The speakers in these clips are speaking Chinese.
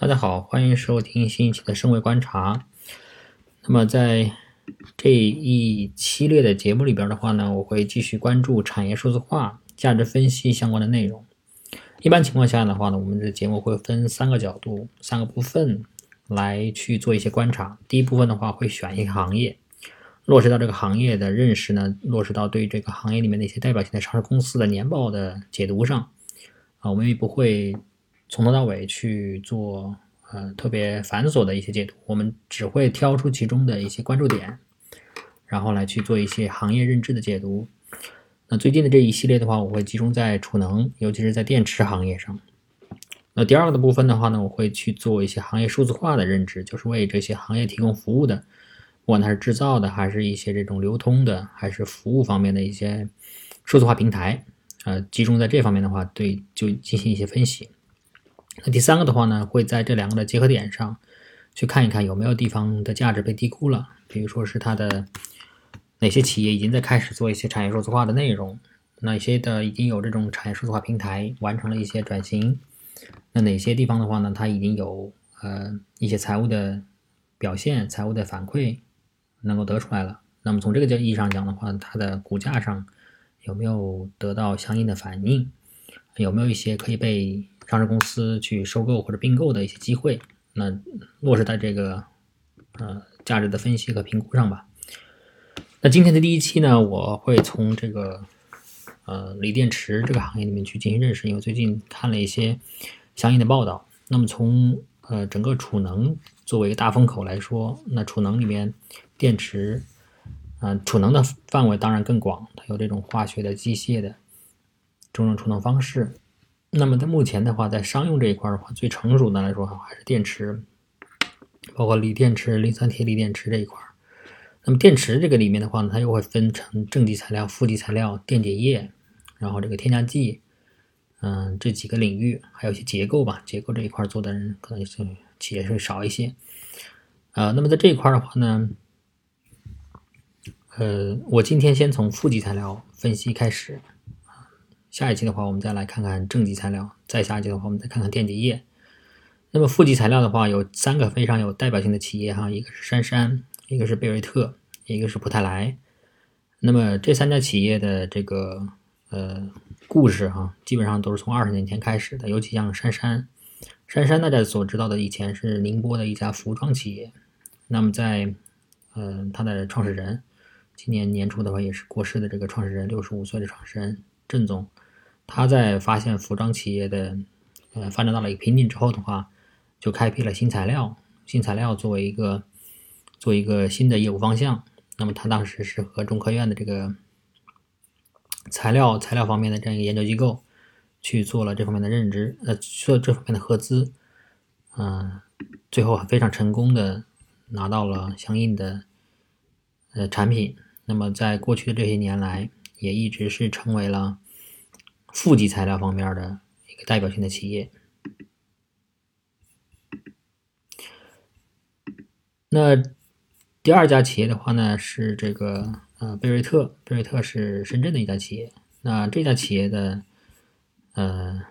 大家好，欢迎收听新一期的《升维观察》。那么在这一系列的节目里边的话呢，我会继续关注产业数字化、价值分析相关的内容。一般情况下的话呢，我们的节目会分三个角度、三个部分来去做一些观察。第一部分的话，会选一个行业，落实到这个行业的认识呢，落实到对这个行业里面的一些代表性的上市公司的年报的解读上。啊，我们也不会。从头到尾去做呃特别繁琐的一些解读，我们只会挑出其中的一些关注点，然后来去做一些行业认知的解读。那最近的这一系列的话，我会集中在储能，尤其是在电池行业上。那第二个的部分的话呢，我会去做一些行业数字化的认知，就是为这些行业提供服务的，不管它是制造的，还是一些这种流通的，还是服务方面的一些数字化平台，呃，集中在这方面的话，对就进行一些分析。那第三个的话呢，会在这两个的结合点上，去看一看有没有地方的价值被低估了。比如说是它的哪些企业已经在开始做一些产业数字化的内容，哪些的已经有这种产业数字化平台完成了一些转型。那哪些地方的话呢，它已经有呃一些财务的表现、财务的反馈能够得出来了。那么从这个意义上讲的话，它的股价上有没有得到相应的反应？有没有一些可以被上市公司去收购或者并购的一些机会，那落实在这个呃价值的分析和评估上吧。那今天的第一期呢，我会从这个呃锂电池这个行业里面去进行认识，因为最近看了一些相应的报道。那么从呃整个储能作为一个大风口来说，那储能里面电池，嗯，储能的范围当然更广，它有这种化学的、机械的种种储能方式。那么在目前的话，在商用这一块的话，最成熟的来说还是电池，包括锂电池、磷酸铁锂电池这一块。那么电池这个里面的话呢，它又会分成正极材料、负极材料、电解液，然后这个添加剂，嗯，这几个领域，还有一些结构吧，结构这一块做的人可能是企业会少一些。呃，那么在这一块的话呢，呃，我今天先从负极材料分析开始。下一期的话，我们再来看看正极材料；再下一期的话，我们再看看电解液。那么负极材料的话，有三个非常有代表性的企业哈，一个是杉杉，一个是贝瑞特，一个是普泰莱。那么这三家企业的这个呃故事哈，基本上都是从二十年前开始的。尤其像杉杉，杉杉大家所知道的以前是宁波的一家服装企业。那么在呃它的创始人，今年年初的话也是过世的这个创始人，六十五岁的创始人郑总。他在发现服装企业的呃发展到了一个瓶颈之后的话，就开辟了新材料。新材料作为一个做一个新的业务方向。那么他当时是和中科院的这个材料材料方面的这样一个研究机构去做了这方面的认知，呃，做这方面的合资，嗯，最后非常成功的拿到了相应的呃产品。那么在过去的这些年来，也一直是成为了。负极材料方面的一个代表性的企业，那第二家企业的话呢是这个呃贝瑞特，贝瑞特是深圳的一家企业，那这家企业的呃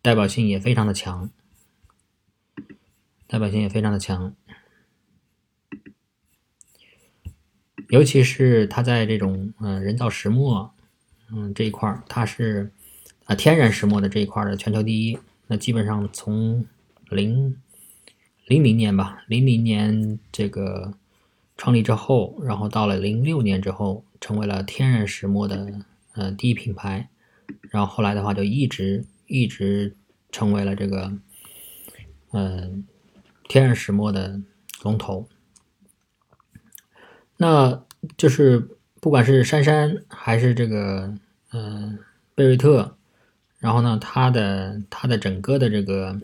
代表性也非常的强，代表性也非常的强，尤其是它在这种呃人造石墨。嗯，这一块它是啊天然石墨的这一块的全球第一。那基本上从零零零年吧，零零年这个创立之后，然后到了零六年之后，成为了天然石墨的呃第一品牌。然后后来的话，就一直一直成为了这个嗯天然石墨的龙头。那就是不管是杉杉还是这个。嗯，贝瑞特，然后呢，它的它的整个的这个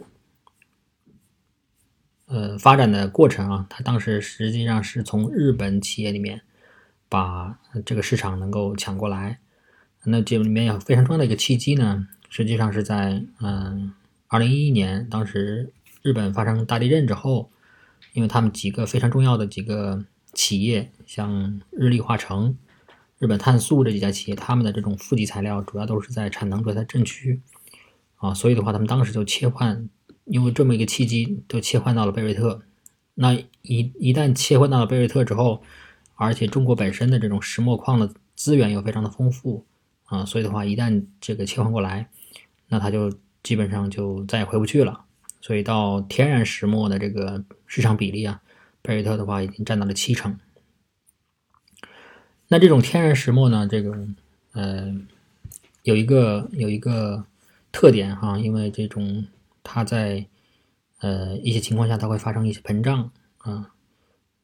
呃发展的过程啊，它当时实际上是从日本企业里面把这个市场能够抢过来。那这里面有非常重要的一个契机呢，实际上是在嗯二零一一年，当时日本发生大地震之后，因为他们几个非常重要的几个企业，像日立化成。日本碳素这几家企业，他们的这种负极材料主要都是在产能主要在震区啊，所以的话，他们当时就切换因为这么一个契机，就切换到了贝瑞特。那一一旦切换到了贝瑞特之后，而且中国本身的这种石墨矿的资源又非常的丰富啊，所以的话，一旦这个切换过来，那它就基本上就再也回不去了。所以到天然石墨的这个市场比例啊，贝瑞特的话已经占到了七成。那这种天然石墨呢，这种呃有一个有一个特点哈，因为这种它在呃一些情况下它会发生一些膨胀啊，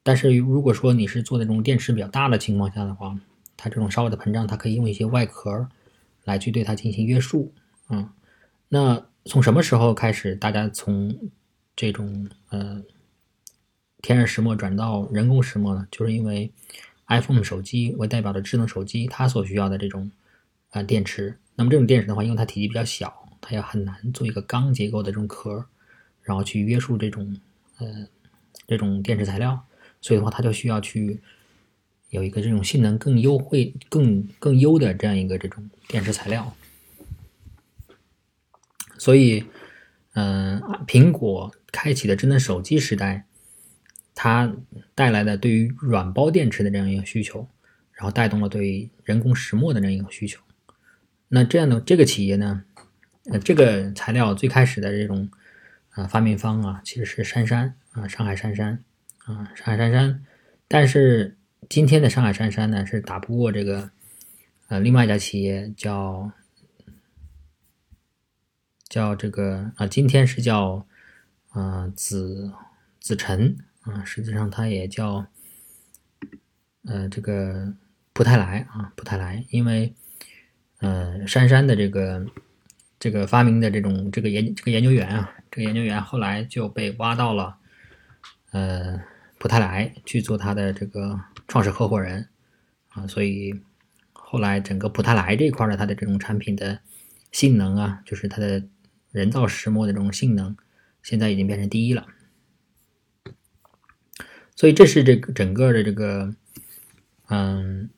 但是如果说你是做的这种电池比较大的情况下的话，它这种稍微的膨胀，它可以用一些外壳来去对它进行约束啊。那从什么时候开始，大家从这种呃天然石墨转到人工石墨呢？就是因为 iPhone 手机为代表的智能手机，它所需要的这种啊电池。那么这种电池的话，因为它体积比较小，它也很难做一个钢结构的这种壳。然后去约束这种呃这种电池材料，所以的话，它就需要去有一个这种性能更优惠、更更优的这样一个这种电池材料。所以，嗯，苹果开启的智能手机时代，它带来的对于软包电池的这样一个需求，然后带动了对人工石墨的这样一个需求。那这样的这个企业呢，呃，这个材料最开始的这种。啊，发明方啊，其实是杉杉啊，上海杉杉啊，上海杉杉。但是今天的上海杉杉呢，是打不过这个呃另外一家企业叫叫这个啊，今天是叫啊紫紫辰啊，实际上它也叫呃这个普泰莱啊，普泰莱，因为呃杉杉的这个这个发明的这种这个研这个研究员啊。这个研究员后来就被挖到了，呃，普泰莱去做他的这个创始合伙人啊，所以后来整个普泰莱这块的它的这种产品的性能啊，就是它的人造石墨的这种性能，现在已经变成第一了。所以这是这个整个的这个，嗯，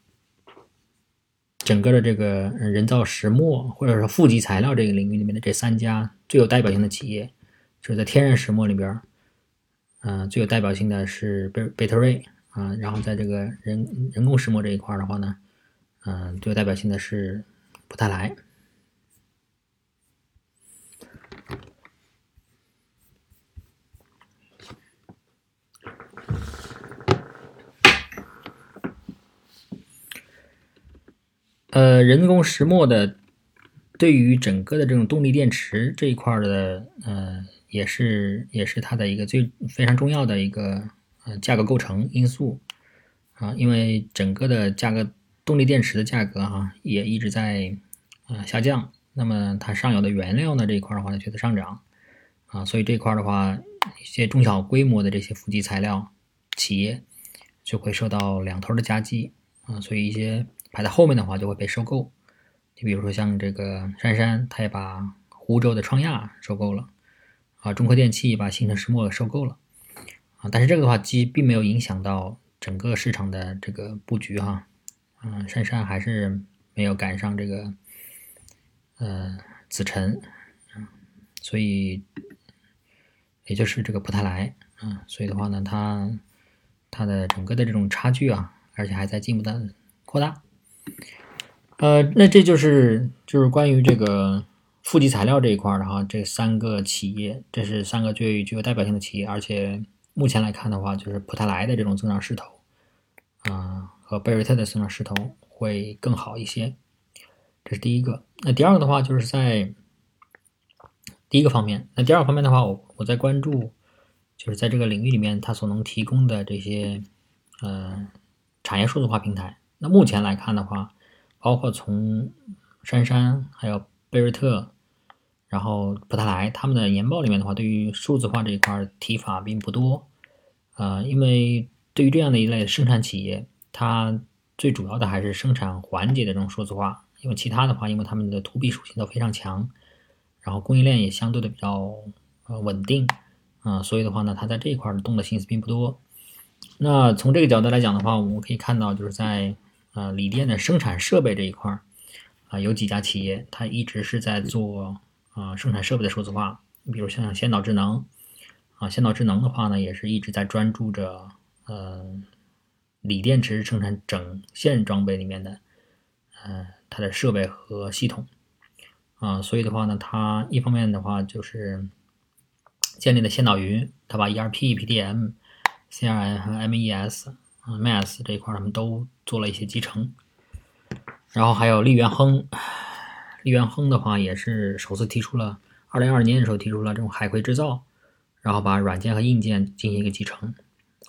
整个的这个人造石墨或者说负极材料这个领域里面的这三家最有代表性的企业。就是在天然石墨里边，嗯，最有代表性的是贝贝特瑞啊，然后在这个人人工石墨这一块的话呢，嗯，最有代表性的是普泰莱。呃，人工石墨的对于整个的这种动力电池这一块的，呃。也是也是它的一个最非常重要的一个呃价格构成因素啊，因为整个的价格动力电池的价格哈也一直在啊下降，那么它上游的原料呢这一块的话呢却在上涨啊，所以这块的话一些中小规模的这些负极材料企业就会受到两头的夹击啊，所以一些排在后面的话就会被收购，你比如说像这个杉杉，它也把湖州的创亚收购了。啊，中科电器把新城石墨收购了，啊，但是这个的话，其实并没有影响到整个市场的这个布局哈，嗯，杉杉还是没有赶上这个，呃，紫辰，所以也就是这个普泰莱，啊，所以的话呢，它它的整个的这种差距啊，而且还在进一步的扩大，呃，那这就是就是关于这个。负极材料这一块的哈，这三个企业，这是三个最具有代表性的企业，而且目前来看的话，就是普泰莱的这种增长势头，啊，和贝瑞特的增长势头会更好一些，这是第一个。那第二个的话，就是在第一个方面，那第二个方面的话，我我在关注，就是在这个领域里面，它所能提供的这些，呃，产业数字化平台。那目前来看的话，包括从杉杉还有贝瑞特。然后普泰莱他们的研报里面的话，对于数字化这一块提法并不多，呃，因为对于这样的一类生产企业，它最主要的还是生产环节的这种数字化，因为其他的话，因为他们的 to B 属性都非常强，然后供应链也相对的比较呃稳定，啊，所以的话呢，它在这一块动的心思并不多。那从这个角度来讲的话，我们可以看到，就是在呃锂电的生产设备这一块儿啊，有几家企业它一直是在做。啊，生产设备的数字化，你比如像先导智能啊，先导智能的话呢，也是一直在专注着呃锂电池生产整线装备里面的呃它的设备和系统啊，所以的话呢，它一方面的话就是建立了先导云，它把 ERP、PDM、CRM 和 MES 啊 MES 这一块他们都做了一些集成，然后还有利元亨。利元亨的话也是首次提出了，二零二二年的时候提出了这种海葵制造，然后把软件和硬件进行一个集成，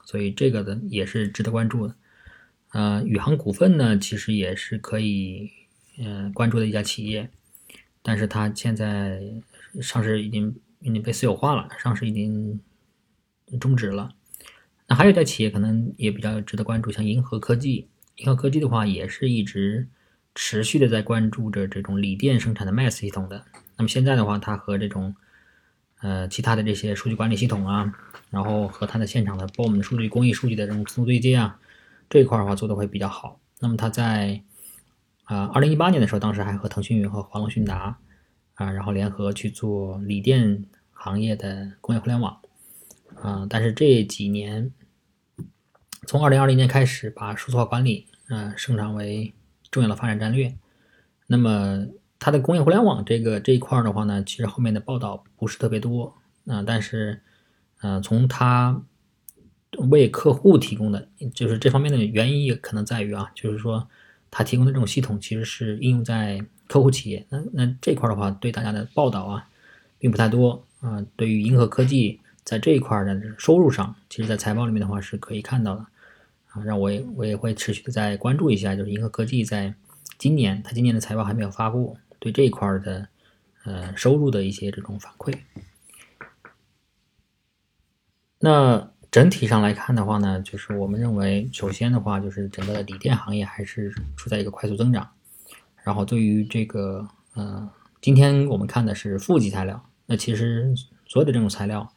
所以这个的也是值得关注的。呃，宇航股份呢，其实也是可以呃关注的一家企业，但是它现在上市已经已经被私有化了，上市已经终止了。那还有一家企业可能也比较值得关注，像银河科技，银河科技的话也是一直。持续的在关注着这种锂电生产的 MES 系统的，那么现在的话，它和这种呃其他的这些数据管理系统啊，然后和它的现场的 BOM 数据、工艺数据的这种自动对接啊，这一块的话做的会比较好。那么它在啊二零一八年的时候，当时还和腾讯云和华龙讯达啊，然后联合去做锂电行业的工业互联网啊，但是这几年从二零二零年开始，把数字化管理啊升长为。重要的发展战略，那么它的工业互联网这个这一块的话呢，其实后面的报道不是特别多啊，但是，呃，从它为客户提供的，就是这方面的原因也可能在于啊，就是说它提供的这种系统其实是应用在客户企业，那那这块的话对大家的报道啊，并不太多啊。对于银河科技在这一块的收入上，其实在财报里面的话是可以看到的。让我也我也会持续的再关注一下，就是银河科技在今年，它今年的财报还没有发布，对这一块的呃收入的一些这种反馈。那整体上来看的话呢，就是我们认为，首先的话就是整个的锂电行业还是处在一个快速增长。然后对于这个呃，今天我们看的是负极材料，那其实所有的这种材料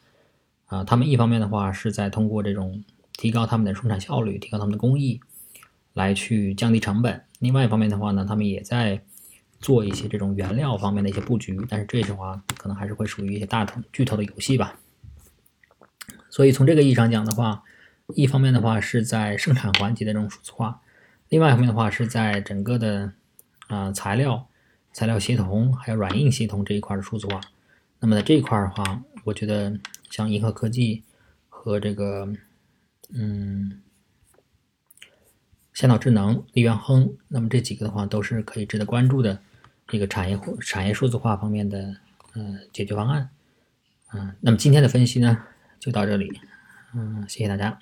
啊，他们一方面的话是在通过这种。提高他们的生产效率，提高他们的工艺，来去降低成本。另外一方面的话呢，他们也在做一些这种原料方面的一些布局，但是这些的话可能还是会属于一些大头巨头的游戏吧。所以从这个意义上讲的话，一方面的话是在生产环节的这种数字化，另外一方面的话是在整个的啊材料、材料协同还有软硬协同这一块的数字化。那么在这一块的话，我觉得像银河科技和这个。嗯，先导智能、力源亨，那么这几个的话都是可以值得关注的一个产业产业数字化方面的呃解决方案。嗯，那么今天的分析呢就到这里，嗯，谢谢大家。